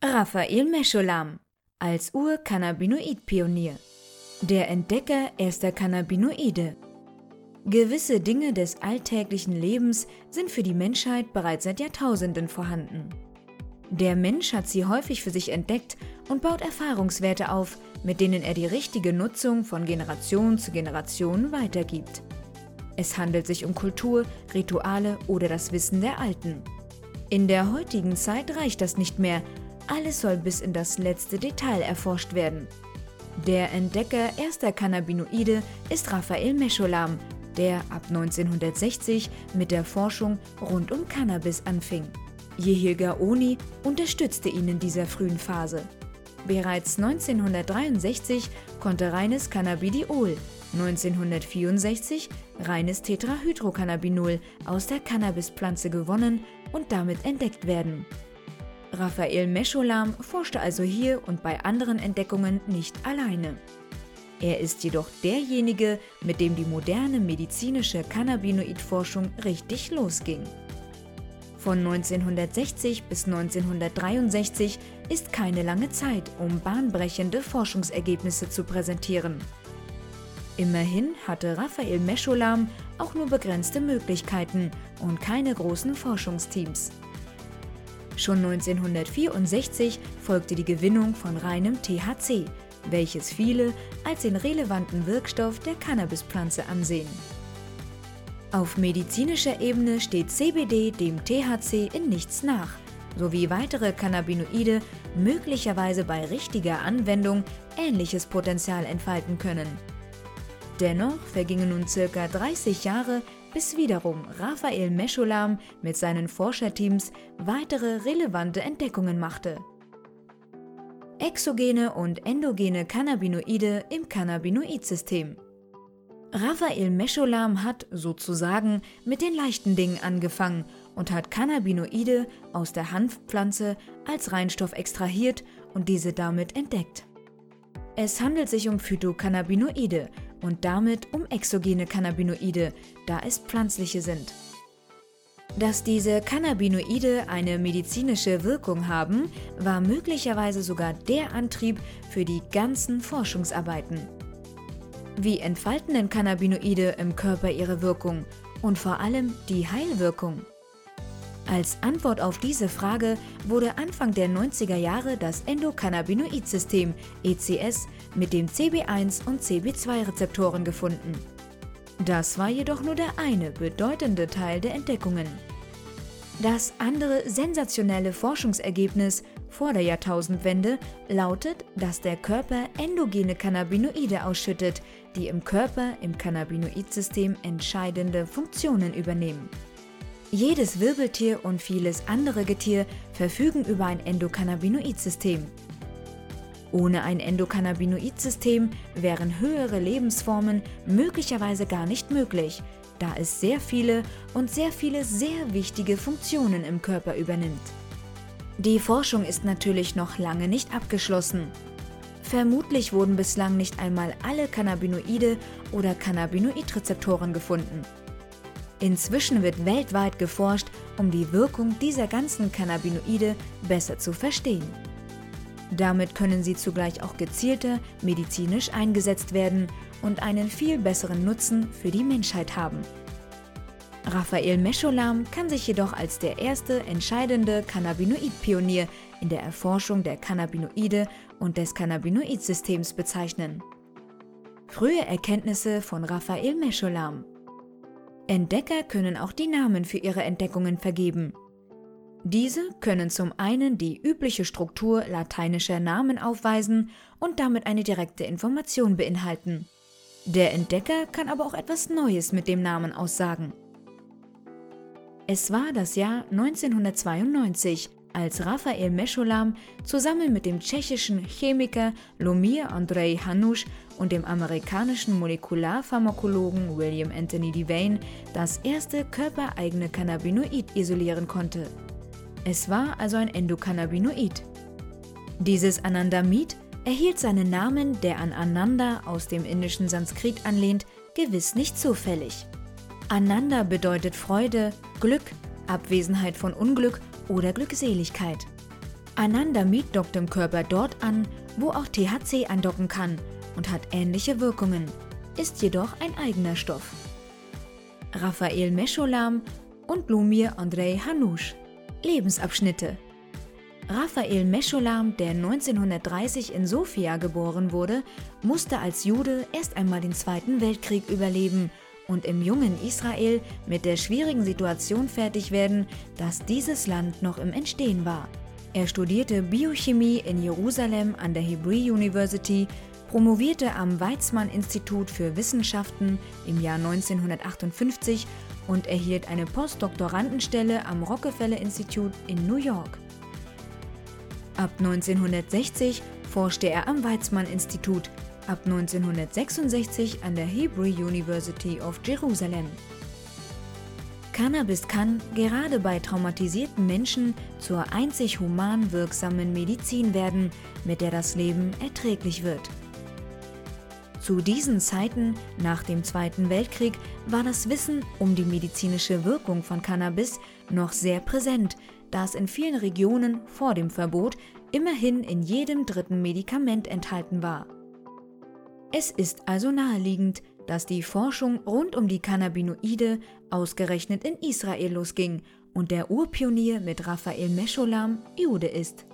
Raphael Mescholam als Ur-Cannabinoid-Pionier. Der Entdecker erster Cannabinoide. Gewisse Dinge des alltäglichen Lebens sind für die Menschheit bereits seit Jahrtausenden vorhanden. Der Mensch hat sie häufig für sich entdeckt und baut Erfahrungswerte auf, mit denen er die richtige Nutzung von Generation zu Generation weitergibt. Es handelt sich um Kultur, Rituale oder das Wissen der Alten. In der heutigen Zeit reicht das nicht mehr, alles soll bis in das letzte Detail erforscht werden. Der Entdecker erster Cannabinoide ist Raphael Mescholam, der ab 1960 mit der Forschung rund um Cannabis anfing. Yehilga Oni unterstützte ihn in dieser frühen Phase. Bereits 1963 konnte reines Cannabidiol, 1964 reines Tetrahydrocannabinol aus der Cannabispflanze gewonnen und damit entdeckt werden. Raphael Mescholam forschte also hier und bei anderen Entdeckungen nicht alleine. Er ist jedoch derjenige, mit dem die moderne medizinische Cannabinoidforschung richtig losging. Von 1960 bis 1963 ist keine lange Zeit, um bahnbrechende Forschungsergebnisse zu präsentieren. Immerhin hatte Raphael Mescholam auch nur begrenzte Möglichkeiten und keine großen Forschungsteams. Schon 1964 folgte die Gewinnung von reinem THC, welches viele als den relevanten Wirkstoff der Cannabispflanze ansehen. Auf medizinischer Ebene steht CBD dem THC in nichts nach, sowie weitere Cannabinoide möglicherweise bei richtiger Anwendung ähnliches Potenzial entfalten können. Dennoch vergingen nun circa 30 Jahre, bis wiederum Raphael Mescholam mit seinen Forscherteams weitere relevante Entdeckungen machte. Exogene und endogene Cannabinoide im Cannabinoidsystem. Raphael Mescholam hat sozusagen mit den leichten Dingen angefangen und hat Cannabinoide aus der Hanfpflanze als Reinstoff extrahiert und diese damit entdeckt. Es handelt sich um Phytocannabinoide und damit um exogene Cannabinoide, da es pflanzliche sind. Dass diese Cannabinoide eine medizinische Wirkung haben, war möglicherweise sogar der Antrieb für die ganzen Forschungsarbeiten. Wie entfalten denn Cannabinoide im Körper ihre Wirkung und vor allem die Heilwirkung? Als Antwort auf diese Frage wurde Anfang der 90er Jahre das Endokannabinoid-System ECS mit den CB1 und CB2-Rezeptoren gefunden. Das war jedoch nur der eine bedeutende Teil der Entdeckungen. Das andere sensationelle Forschungsergebnis vor der Jahrtausendwende lautet, dass der Körper endogene Cannabinoide ausschüttet, die im Körper im Cannabinoid-System entscheidende Funktionen übernehmen. Jedes Wirbeltier und vieles andere Getier verfügen über ein Endokannabinoid-System. Ohne ein Endokannabinoid-System wären höhere Lebensformen möglicherweise gar nicht möglich, da es sehr viele und sehr viele sehr wichtige Funktionen im Körper übernimmt. Die Forschung ist natürlich noch lange nicht abgeschlossen. Vermutlich wurden bislang nicht einmal alle Cannabinoide oder Cannabinoidrezeptoren gefunden. Inzwischen wird weltweit geforscht, um die Wirkung dieser ganzen Cannabinoide besser zu verstehen. Damit können sie zugleich auch gezielter medizinisch eingesetzt werden und einen viel besseren Nutzen für die Menschheit haben. Raphael Mescholam kann sich jedoch als der erste entscheidende Cannabinoid-Pionier in der Erforschung der Cannabinoide und des Cannabinoidsystems bezeichnen. Frühe Erkenntnisse von Raphael Mescholam Entdecker können auch die Namen für ihre Entdeckungen vergeben. Diese können zum einen die übliche Struktur lateinischer Namen aufweisen und damit eine direkte Information beinhalten. Der Entdecker kann aber auch etwas Neues mit dem Namen aussagen. Es war das Jahr 1992, als Raphael Mescholam zusammen mit dem tschechischen Chemiker Lomir Andrei Hanusch und dem amerikanischen Molekularpharmakologen William Anthony Devane das erste körpereigene Cannabinoid isolieren konnte. Es war also ein Endokannabinoid. Dieses Anandamid erhielt seinen Namen, der an Ananda aus dem indischen Sanskrit anlehnt, gewiss nicht zufällig. Ananda bedeutet Freude, Glück, Abwesenheit von Unglück oder Glückseligkeit. Ananda dockt im Körper dort an, wo auch THC andocken kann und hat ähnliche Wirkungen, ist jedoch ein eigener Stoff. Raphael Mescholam und Lumir Andrei Hanusch Lebensabschnitte Raphael Mescholam, der 1930 in Sofia geboren wurde, musste als Jude erst einmal den Zweiten Weltkrieg überleben und im jungen Israel mit der schwierigen Situation fertig werden, dass dieses Land noch im Entstehen war. Er studierte Biochemie in Jerusalem an der Hebrew University, promovierte am Weizmann-Institut für Wissenschaften im Jahr 1958 und erhielt eine Postdoktorandenstelle am Rockefeller Institute in New York. Ab 1960 forschte er am Weizmann-Institut, ab 1966 an der Hebrew University of Jerusalem. Cannabis kann, gerade bei traumatisierten Menschen, zur einzig human wirksamen Medizin werden, mit der das Leben erträglich wird. Zu diesen Zeiten, nach dem Zweiten Weltkrieg, war das Wissen um die medizinische Wirkung von Cannabis noch sehr präsent, da es in vielen Regionen vor dem Verbot immerhin in jedem dritten Medikament enthalten war. Es ist also naheliegend, dass die Forschung rund um die Cannabinoide ausgerechnet in Israel losging und der Urpionier mit Raphael Mescholam Jude ist.